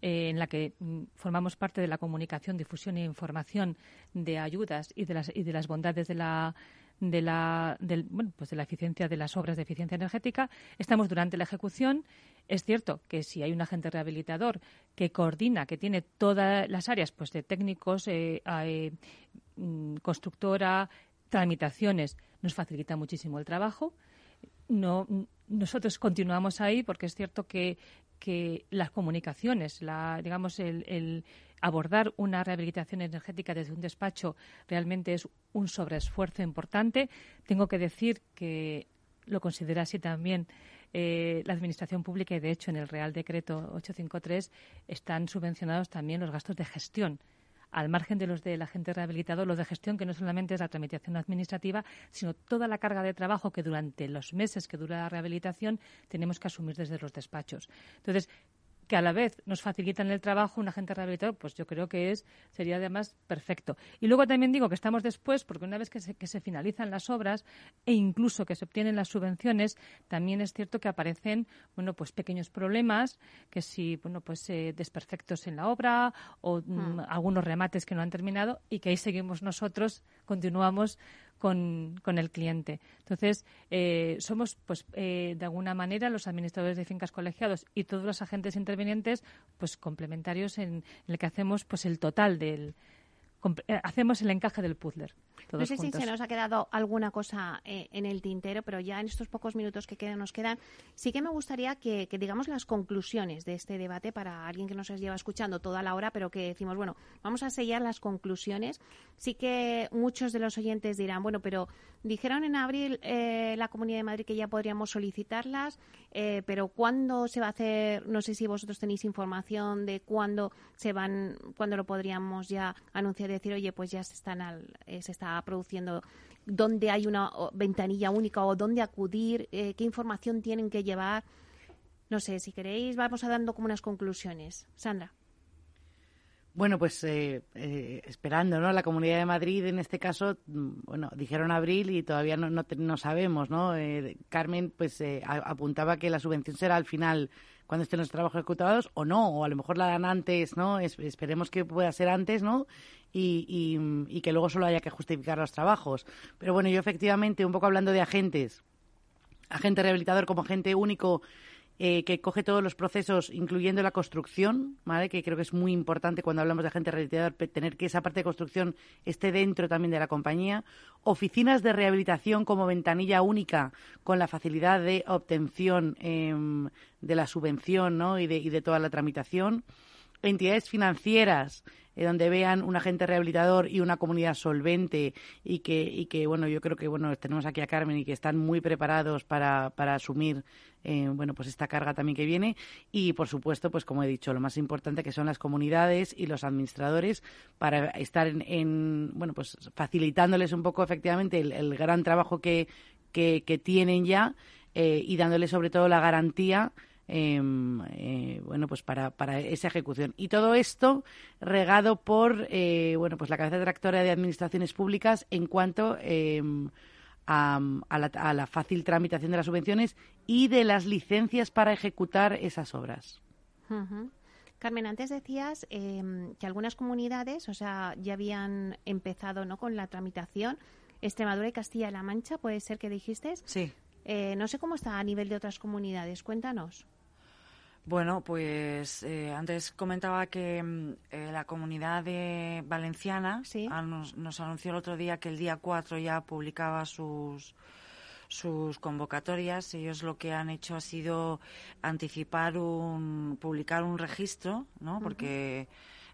Eh, en la que mm, formamos parte de la comunicación, difusión e información de ayudas y de las, y de las bondades de la, de la, del, bueno, pues de la eficiencia de las obras de eficiencia energética. Estamos durante la ejecución. Es cierto que si hay un agente rehabilitador que coordina, que tiene todas las áreas pues de técnicos, eh, eh, mm, constructora, tramitaciones, nos facilita muchísimo el trabajo. No, nosotros continuamos ahí porque es cierto que, las comunicaciones, la, digamos, el abordar una rehabilitación energética desde un despacho realmente es un sobreesfuerzo importante. Tengo que decir que lo considera así también eh, la Administración Pública y, de hecho, en el Real Decreto 853 están subvencionados también los gastos de gestión al margen de los del agente rehabilitado, los de gestión, que no solamente es la tramitación administrativa, sino toda la carga de trabajo que durante los meses que dura la rehabilitación tenemos que asumir desde los despachos. Entonces, que a la vez nos facilitan el trabajo, un agente rehabilitador, pues yo creo que es sería además perfecto. Y luego también digo que estamos después, porque una vez que se, que se finalizan las obras e incluso que se obtienen las subvenciones, también es cierto que aparecen, bueno, pues pequeños problemas, que si, bueno, pues eh, desperfectos en la obra o mm, hmm. algunos remates que no han terminado y que ahí seguimos nosotros, continuamos con, con el cliente. Entonces, eh, somos, pues, eh, de alguna manera, los administradores de fincas colegiados y todos los agentes intervinientes, pues, complementarios en, en el que hacemos, pues, el total del, hacemos el encaje del puzzle. no sé si se nos ha quedado alguna cosa eh, en el tintero, pero ya en estos pocos minutos que quedan, nos quedan, sí que me gustaría que, digamos las conclusiones de este debate para alguien que nos lleva escuchando toda la hora, pero que decimos, bueno, vamos a sellar las conclusiones. Sí que muchos de los oyentes dirán, bueno, pero dijeron en abril eh, la Comunidad de Madrid que ya podríamos solicitarlas, pero ¿cuándo se va a hacer? No sé si vosotros tenéis información de cuándo se van, cuándo lo podríamos ya anunciar decir, oye, pues ya se, están eh, se está produciendo, dónde hay una ventanilla única o dónde acudir, eh, qué información tienen que llevar. No sé, si queréis, vamos a dando como unas conclusiones. Sandra. Bueno, pues eh, eh, esperando, ¿no? La Comunidad de Madrid, en este caso, mm, bueno, dijeron abril y todavía no, no, sabemos, ¿no? Eh, Carmen, pues apuntaba que la subvención será al final cuando estén los trabajos ejecutados o no, o a lo mejor la dan antes, ¿no? esperemos que pueda ser antes, ¿no? Y, y, que luego solo haya que justificar los trabajos. Pero bueno, yo efectivamente, un poco hablando de agentes, agente rehabilitador como agente único eh, que coge todos los procesos, incluyendo la construcción, ¿vale? que creo que es muy importante cuando hablamos de agente rehabilitador, tener que esa parte de construcción esté dentro también de la compañía. Oficinas de rehabilitación como ventanilla única, con la facilidad de obtención em, de la subvención ¿no? y, de, y de toda la tramitación. Entidades financieras eh, donde vean un agente rehabilitador y una comunidad solvente y que, y que, bueno, yo creo que, bueno, tenemos aquí a Carmen y que están muy preparados para, para asumir, eh, bueno, pues esta carga también que viene. Y, por supuesto, pues como he dicho, lo más importante que son las comunidades y los administradores para estar en, bueno, pues facilitándoles un poco, efectivamente, el, gran trabajo que, que, tienen ya eh, y dándoles sobre todo la garantía Em, eh, bueno, pues para, para esa ejecución. Y todo esto regado por, eh, bueno, pues la cabeza tractora de administraciones públicas en cuanto em, a, la, fácil tramitación de las subvenciones y de las licencias para ejecutar esas obras. Carmen, antes decías em, que algunas comunidades, o sea, ya habían empezado ¿no? con la tramitación. Extremadura y Castilla-La Mancha, ¿puede ser que dijiste? Sí. Eh, no sé cómo está a nivel de otras comunidades. Cuéntanos. Bueno, pues eh, antes comentaba que mm, eh, la comunidad de valenciana nos, anunció el otro día que el día 4 ya publicaba sus sus convocatorias. Ellos lo que han hecho ha sido anticipar un publicar un registro, ¿no? Porque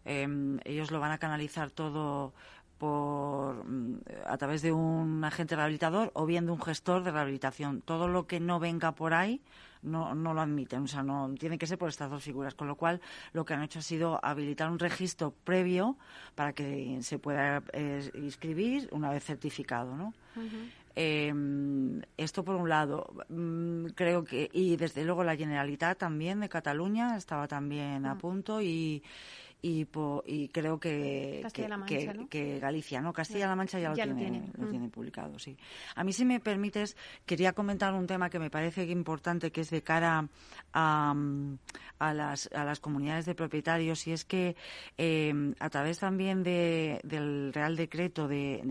em, ellos lo van a canalizar todo por mm, a través de un agente rehabilitador o bien de un gestor de rehabilitación. Todo lo que no venga por ahí no, no lo admiten, o sea, no tiene que ser por estas dos figuras, con lo cual lo que han hecho ha sido habilitar un registro previo para que se pueda eh, inscribir una vez certificado, ¿no? Em, esto por un lado, mm, creo que y desde luego la Generalitat también de Cataluña estaba también a punto y y, y creo que, que, Galicia, ¿no? Castilla-La Mancha ya, lo, tiene, lo, tiene. publicado, sí. A mí, si me permites, quería comentar un tema que me parece importante, que es de cara a, a, las, a las comunidades de propietarios, y es que em, a través también de, del Real Decreto de,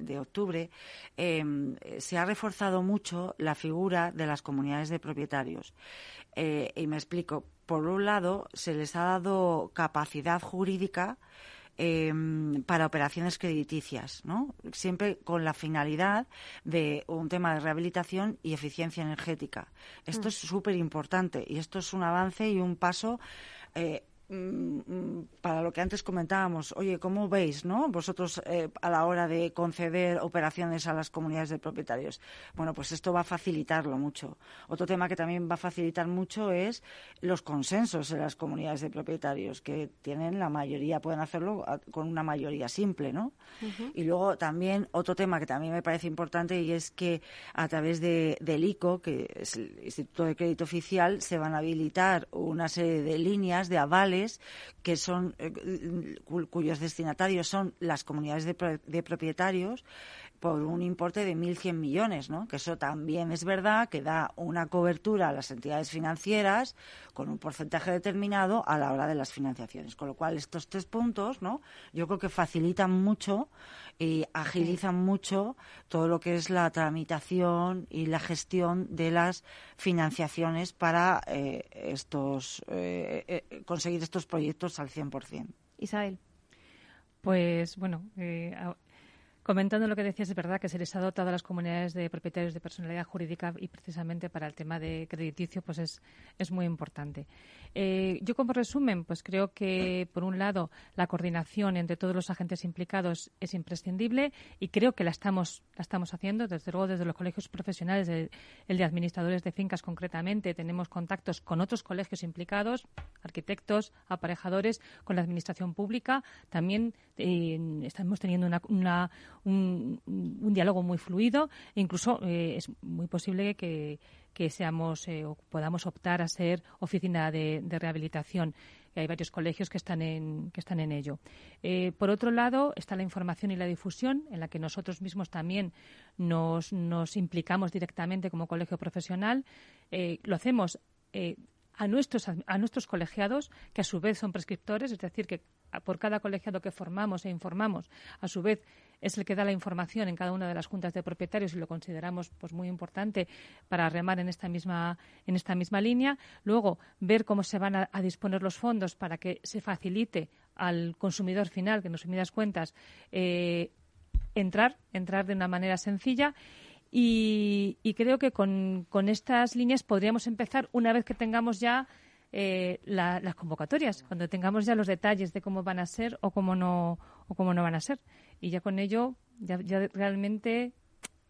de, octubre, em, se ha reforzado mucho la figura de las comunidades de propietarios. Eh, y me explico por un lado, se les ha dado capacidad jurídica em, para operaciones crediticias, ¿no? Siempre con la finalidad de un tema de rehabilitación y eficiencia energética. Esto mm. es súper importante y esto es un avance y un paso eh, para lo que antes comentábamos, oye, ¿cómo veis, no? Vosotros eh, a la hora de conceder operaciones a las comunidades de propietarios. Bueno, pues esto va a facilitarlo mucho. Otro tema que también va a facilitar mucho es los consensos en las comunidades de propietarios, que tienen la mayoría, pueden hacerlo con una mayoría simple, ¿no? Y luego también otro tema que también me parece importante y es que a través de, del ICO, que es el Instituto de Crédito Oficial, se van a habilitar una serie de líneas de avales que son eh, cuyos destinatarios son las comunidades de, propietarios por un importe de 1.100 millones, ¿no? Que eso también es verdad que da una cobertura a las entidades financieras con un porcentaje determinado a la hora de las financiaciones. Con lo cual, estos tres puntos, ¿no? Yo creo que facilitan mucho y agilizan mucho todo lo que es la tramitación y la gestión de las financiaciones para eh, estos eh, eh, conseguir estos proyectos al 100%. Isabel. Pues bueno, Comentando lo que decías, es verdad que se les ha dotado a las comunidades de propietarios de personalidad jurídica y precisamente para el tema de crediticio pues es, es muy importante. Eh, yo como resumen, pues creo que por un lado la coordinación entre todos los agentes implicados es imprescindible y creo que la estamos, la estamos haciendo, desde luego desde los colegios profesionales, el de administradores de fincas concretamente, tenemos contactos con otros colegios implicados, arquitectos, aparejadores, con la administración pública. También eh, estamos teniendo una, un, diálogo muy fluido e incluso eh, es muy posible que, seamos eh, o podamos optar a ser oficina de, rehabilitación. y hay varios colegios que están en, que están en ello. Eh, por otro lado, está la información y la difusión, en la que nosotros mismos también nos, nos implicamos directamente como colegio profesional. Eh, lo hacemos a nuestros, a nuestros colegiados, que a su vez son prescriptores, es decir, que por cada colegiado que formamos e informamos, a su vez es el que da la información en cada una de las juntas de propietarios y lo consideramos pues muy importante para remar en esta misma en esta misma línea. Luego ver cómo se van a, disponer los fondos para que se facilite al consumidor final, que en resumidas cuentas eh, entrar entrar de una manera sencilla y, creo que con, estas líneas podríamos empezar una vez que tengamos ya eh, las convocatorias, cuando tengamos ya los detalles de cómo van a ser o cómo no, o cómo no van a ser. Y ya con ello, ya, ya realmente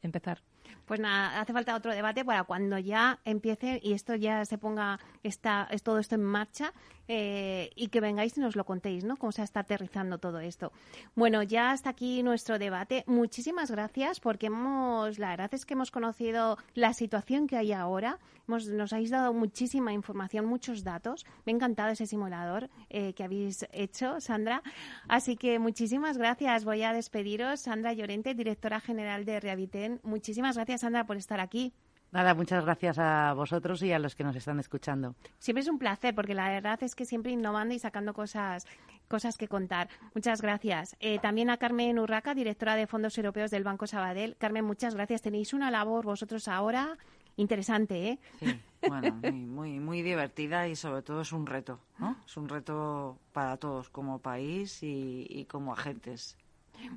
empezar. Pues nada, hace falta otro debate para cuando ya empiece y esto ya se ponga está, es todo esto en marcha eh, y que vengáis y nos lo contéis, ¿no? Cómo se está aterrizando todo esto. Bueno, ya hasta aquí nuestro debate. Muchísimas gracias porque hemos, la verdad es que hemos conocido la situación que hay ahora. nos habéis dado muchísima información, muchos datos. Me ha encantado ese simulador eh, que habéis hecho, Sandra. Así que muchísimas gracias. Voy a despediros. Sandra Llorente, directora general de Rehabiten. Muchísimas gracias, Sandra, por estar aquí. Nada, muchas gracias a vosotros y a los que nos están escuchando. Siempre es un placer, porque la verdad es que siempre innovando y sacando cosas, cosas que contar. Muchas gracias. Eh, también a Carmen Urraca, directora de Fondos Europeos del Banco Sabadell. Carmen, muchas gracias. Tenéis una labor vosotros ahora interesante, ¿eh? Sí, bueno, muy, muy, divertida y sobre todo es un reto, ¿no? Es un reto para todos como país y, y como agentes.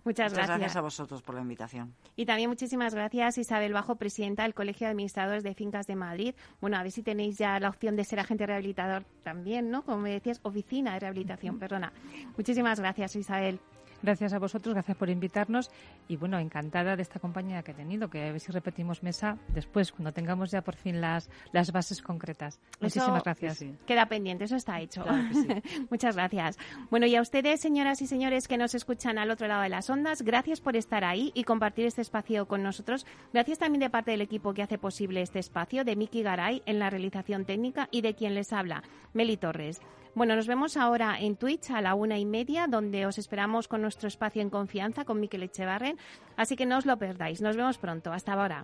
Muchas, gracias. a vosotros por la invitación. Y también muchísimas gracias Isabel Bajo, presidenta del Colegio de Administradores de Fincas de Madrid. Bueno, a ver si tenéis ya la opción de ser agente rehabilitador también, ¿no? Como me decías, oficina de rehabilitación, perdona. Muchísimas gracias Isabel. Gracias a vosotros, gracias por invitarnos y bueno, encantada de esta compañía que he tenido, que a ver si repetimos mesa después, cuando tengamos ya por fin las, las bases concretas. Muchísimas gracias. Queda pendiente, eso está hecho. Muchas gracias. Bueno, y a ustedes, señoras y señores que nos escuchan al otro lado de las ondas, gracias por estar ahí y compartir este espacio con nosotros. Gracias también de parte del equipo que hace posible este espacio, de Miki Garay en la realización técnica y de quien les habla, Meli Torres. Bueno, nos vemos ahora en Twitch a la una y media, donde os esperamos con nuestro espacio en confianza con Miquel Echevarren. Así que no os lo perdáis. Nos vemos pronto. Hasta ahora.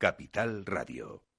Capital Radio.